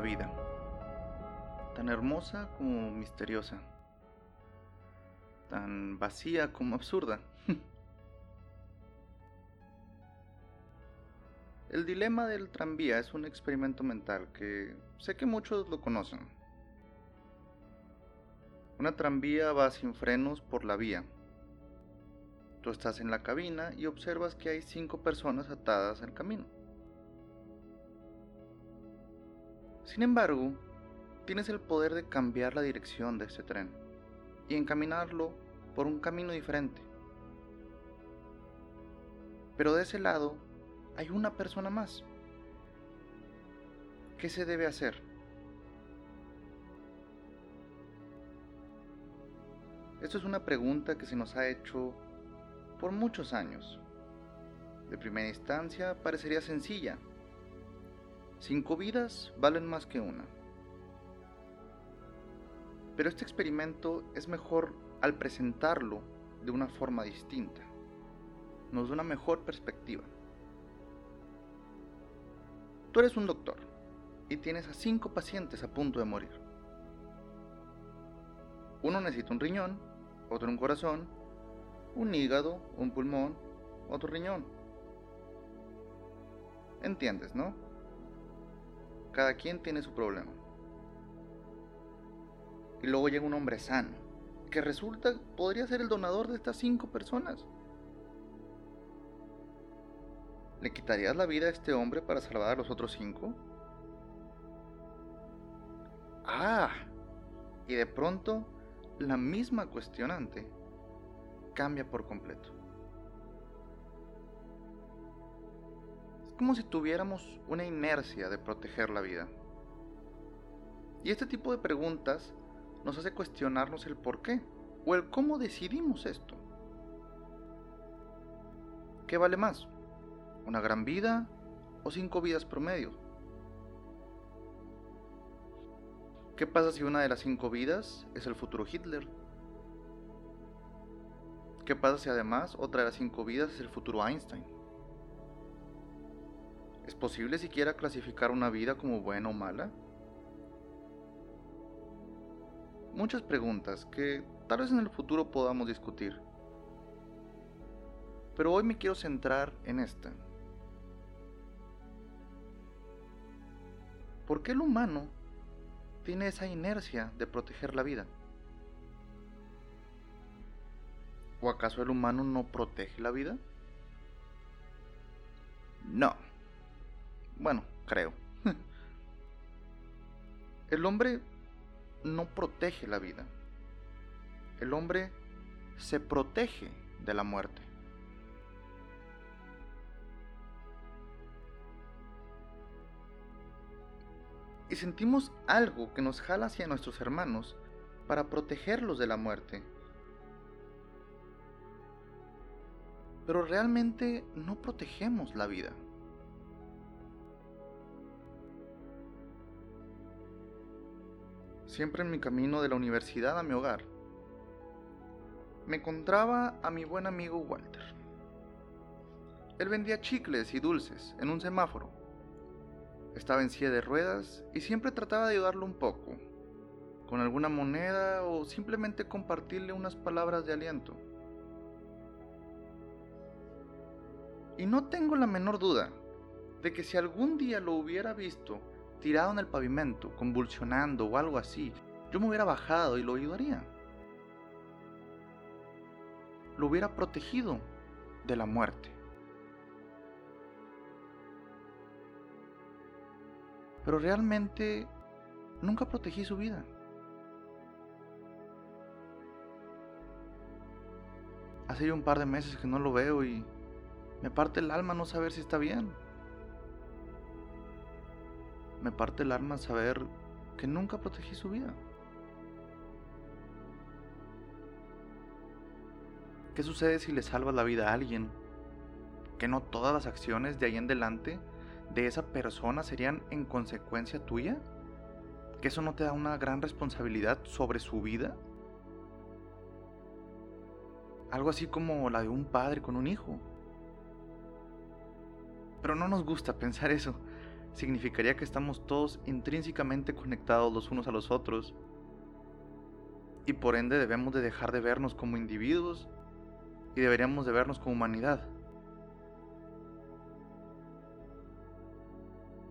vida, tan hermosa como misteriosa, tan vacía como absurda. El dilema del tranvía es un experimento mental que sé que muchos lo conocen. Una tranvía va sin frenos por la vía. Tú estás en la cabina y observas que hay cinco personas atadas al camino. Sin embargo, tienes el poder de cambiar la dirección de este tren y encaminarlo por un camino diferente. Pero de ese lado hay una persona más. ¿Qué se debe hacer? Esto es una pregunta que se nos ha hecho por muchos años. De primera instancia parecería sencilla, Cinco vidas valen más que una. Pero este experimento es mejor al presentarlo de una forma distinta. Nos da una mejor perspectiva. Tú eres un doctor y tienes a cinco pacientes a punto de morir. Uno necesita un riñón, otro un corazón, un hígado, un pulmón, otro riñón. ¿Entiendes, no? Cada quien tiene su problema. Y luego llega un hombre sano, que resulta podría ser el donador de estas cinco personas. ¿Le quitarías la vida a este hombre para salvar a los otros cinco? Ah, y de pronto la misma cuestionante cambia por completo. Como si tuviéramos una inercia de proteger la vida. Y este tipo de preguntas nos hace cuestionarnos el por qué o el cómo decidimos esto. ¿Qué vale más? ¿Una gran vida o cinco vidas promedio? ¿Qué pasa si una de las cinco vidas es el futuro Hitler? ¿Qué pasa si además otra de las cinco vidas es el futuro Einstein? ¿Es posible siquiera clasificar una vida como buena o mala? Muchas preguntas que tal vez en el futuro podamos discutir. Pero hoy me quiero centrar en esta. ¿Por qué el humano tiene esa inercia de proteger la vida? ¿O acaso el humano no protege la vida? No. Bueno, creo. El hombre no protege la vida. El hombre se protege de la muerte. Y sentimos algo que nos jala hacia nuestros hermanos para protegerlos de la muerte. Pero realmente no protegemos la vida. Siempre en mi camino de la universidad a mi hogar, me encontraba a mi buen amigo Walter. Él vendía chicles y dulces en un semáforo. Estaba en silla de ruedas y siempre trataba de ayudarlo un poco, con alguna moneda o simplemente compartirle unas palabras de aliento. Y no tengo la menor duda de que si algún día lo hubiera visto tirado en el pavimento, convulsionando o algo así, yo me hubiera bajado y lo ayudaría. Lo hubiera protegido de la muerte. Pero realmente nunca protegí su vida. Hace ya un par de meses que no lo veo y me parte el alma no saber si está bien me parte el alma saber que nunca protegí su vida. ¿Qué sucede si le salvas la vida a alguien? ¿Que no todas las acciones de ahí en adelante de esa persona serían en consecuencia tuya? ¿Que eso no te da una gran responsabilidad sobre su vida? Algo así como la de un padre con un hijo. Pero no nos gusta pensar eso significaría que estamos todos intrínsecamente conectados los unos a los otros y por ende debemos de dejar de vernos como individuos y deberíamos de vernos como humanidad.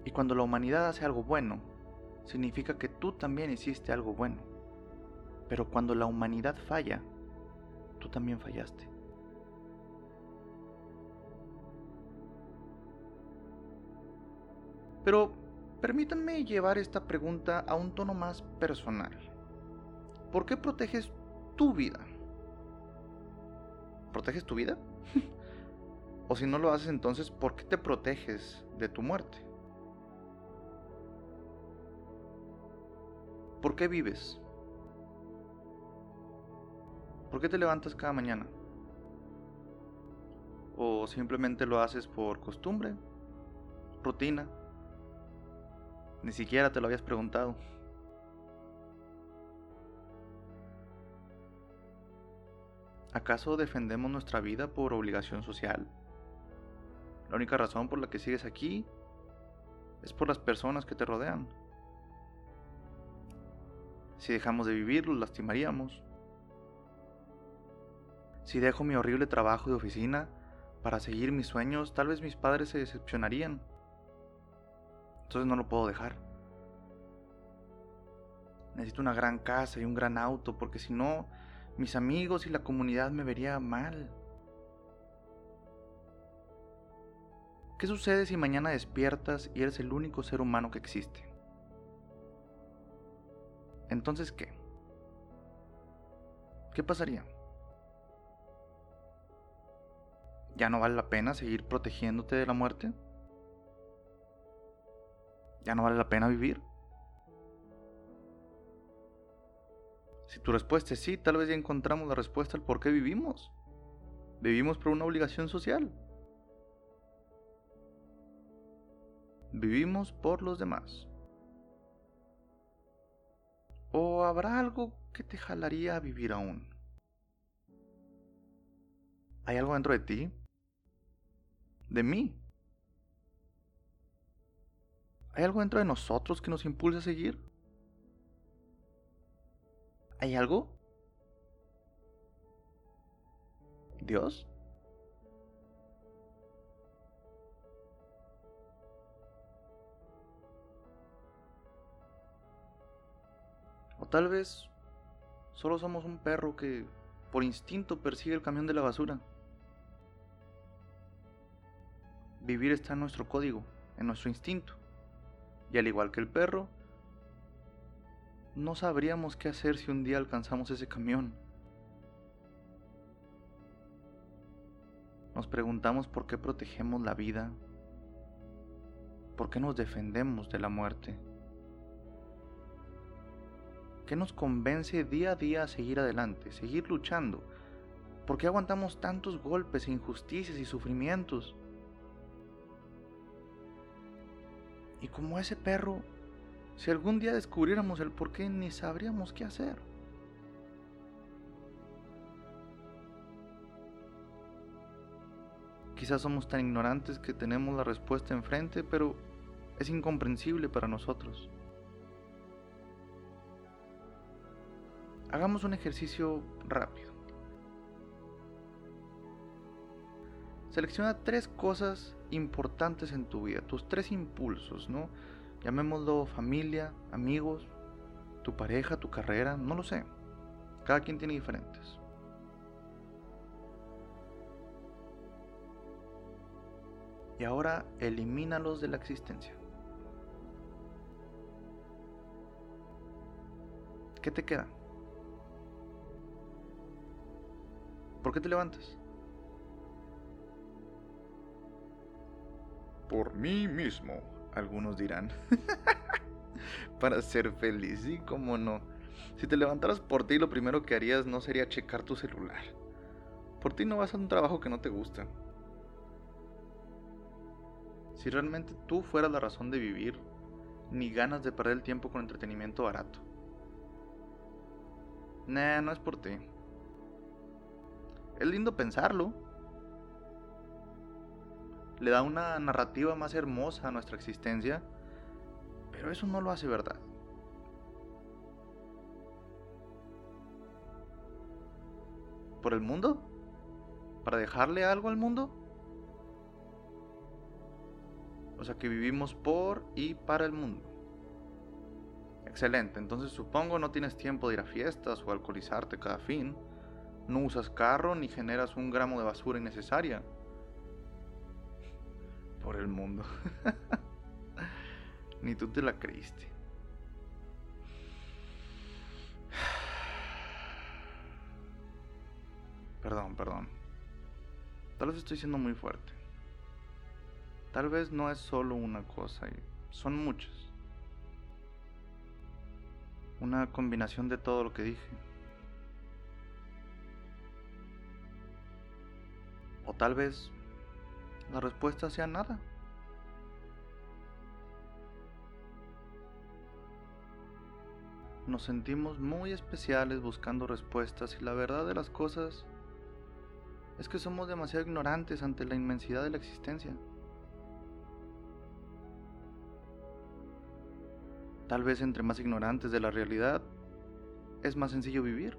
Y cuando la humanidad hace algo bueno, significa que tú también hiciste algo bueno. Pero cuando la humanidad falla, tú también fallaste. Pero permítanme llevar esta pregunta a un tono más personal. ¿Por qué proteges tu vida? ¿Proteges tu vida? o si no lo haces entonces, ¿por qué te proteges de tu muerte? ¿Por qué vives? ¿Por qué te levantas cada mañana? ¿O simplemente lo haces por costumbre? ¿Rutina? Ni siquiera te lo habías preguntado. ¿Acaso defendemos nuestra vida por obligación social? La única razón por la que sigues aquí es por las personas que te rodean. Si dejamos de vivir, los lastimaríamos. Si dejo mi horrible trabajo de oficina para seguir mis sueños, tal vez mis padres se decepcionarían. Entonces no lo puedo dejar. Necesito una gran casa y un gran auto porque si no, mis amigos y la comunidad me verían mal. ¿Qué sucede si mañana despiertas y eres el único ser humano que existe? Entonces, ¿qué? ¿Qué pasaría? ¿Ya no vale la pena seguir protegiéndote de la muerte? ¿Ya no vale la pena vivir? Si tu respuesta es sí, tal vez ya encontramos la respuesta al por qué vivimos. Vivimos por una obligación social. Vivimos por los demás. ¿O habrá algo que te jalaría a vivir aún? ¿Hay algo dentro de ti? ¿De mí? ¿Hay algo dentro de nosotros que nos impulsa a seguir? ¿Hay algo? ¿Dios? O tal vez solo somos un perro que por instinto persigue el camión de la basura. Vivir está en nuestro código, en nuestro instinto. Y al igual que el perro, no sabríamos qué hacer si un día alcanzamos ese camión. Nos preguntamos por qué protegemos la vida, por qué nos defendemos de la muerte. ¿Qué nos convence día a día a seguir adelante, seguir luchando? ¿Por qué aguantamos tantos golpes, e injusticias y sufrimientos? Y como ese perro, si algún día descubriéramos el por qué, ni sabríamos qué hacer. Quizás somos tan ignorantes que tenemos la respuesta enfrente, pero es incomprensible para nosotros. Hagamos un ejercicio rápido. Selecciona tres cosas importantes en tu vida, tus tres impulsos, ¿no? Llamémoslo familia, amigos, tu pareja, tu carrera, no lo sé. Cada quien tiene diferentes. Y ahora elimínalos de la existencia. ¿Qué te queda? ¿Por qué te levantas? Por mí mismo, algunos dirán. Para ser feliz, sí, cómo no. Si te levantaras por ti, lo primero que harías no sería checar tu celular. Por ti no vas a un trabajo que no te gusta. Si realmente tú fueras la razón de vivir, ni ganas de perder el tiempo con entretenimiento barato. Nah, no es por ti. Es lindo pensarlo, le da una narrativa más hermosa a nuestra existencia, pero eso no lo hace verdad. ¿Por el mundo? ¿Para dejarle algo al mundo? O sea que vivimos por y para el mundo. Excelente, entonces supongo no tienes tiempo de ir a fiestas o alcoholizarte cada fin. No usas carro ni generas un gramo de basura innecesaria. Por el mundo. ni tú te la creíste. Perdón, perdón. Tal vez estoy siendo muy fuerte. Tal vez no es solo una cosa, son muchas. Una combinación de todo lo que dije. O tal vez la respuesta sea nada. Nos sentimos muy especiales buscando respuestas y la verdad de las cosas es que somos demasiado ignorantes ante la inmensidad de la existencia. Tal vez entre más ignorantes de la realidad, es más sencillo vivir.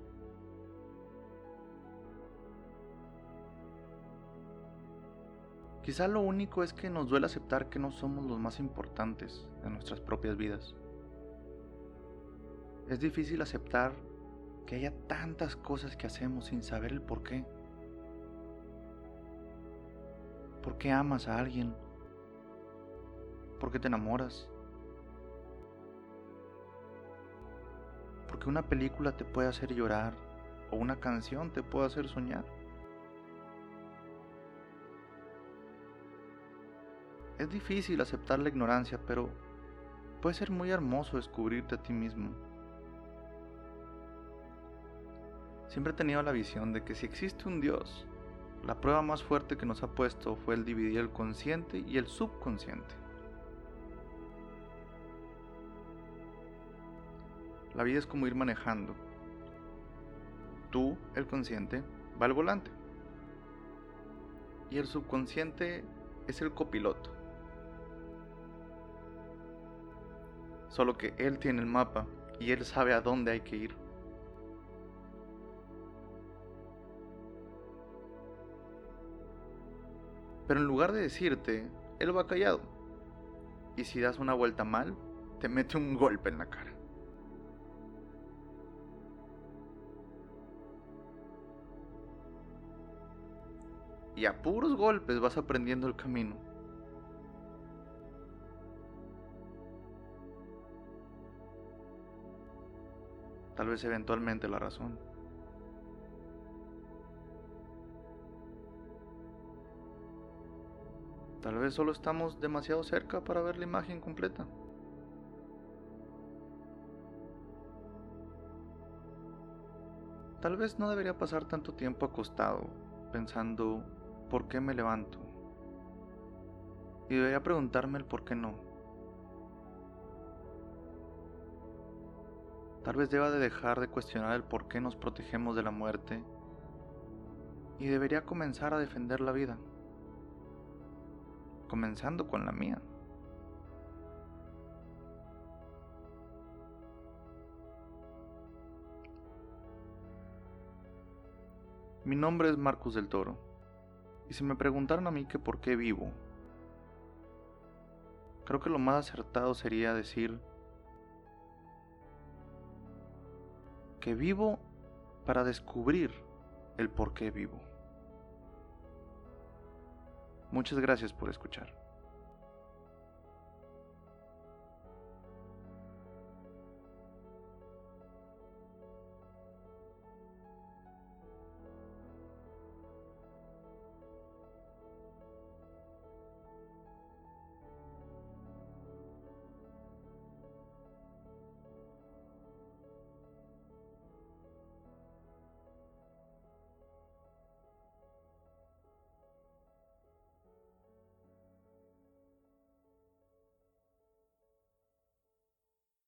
Quizá lo único es que nos duele aceptar que no somos los más importantes en nuestras propias vidas. Es difícil aceptar que haya tantas cosas que hacemos sin saber el por qué. ¿Por qué amas a alguien? ¿Por qué te enamoras? Porque una película te puede hacer llorar o una canción te puede hacer soñar. Es difícil aceptar la ignorancia, pero puede ser muy hermoso descubrirte a ti mismo. Siempre he tenido la visión de que si existe un Dios, la prueba más fuerte que nos ha puesto fue el dividir el consciente y el subconsciente. La vida es como ir manejando. Tú, el consciente, va al volante. Y el subconsciente es el copiloto. Solo que él tiene el mapa y él sabe a dónde hay que ir. Pero en lugar de decirte, él va callado. Y si das una vuelta mal, te mete un golpe en la cara. y a puros golpes vas aprendiendo el camino. Tal vez eventualmente la razón. Tal vez solo estamos demasiado cerca para ver la imagen completa. Tal vez no debería pasar tanto tiempo acostado pensando por qué me levanto. Y debería preguntarme el por qué no. Tal vez deba de dejar de cuestionar el por qué nos protegemos de la muerte y debería comenzar a defender la vida, comenzando con la mía. Mi nombre es Marcus del Toro. Y si me preguntaron a mí que por qué vivo, creo que lo más acertado sería decir que vivo para descubrir el por qué vivo. Muchas gracias por escuchar.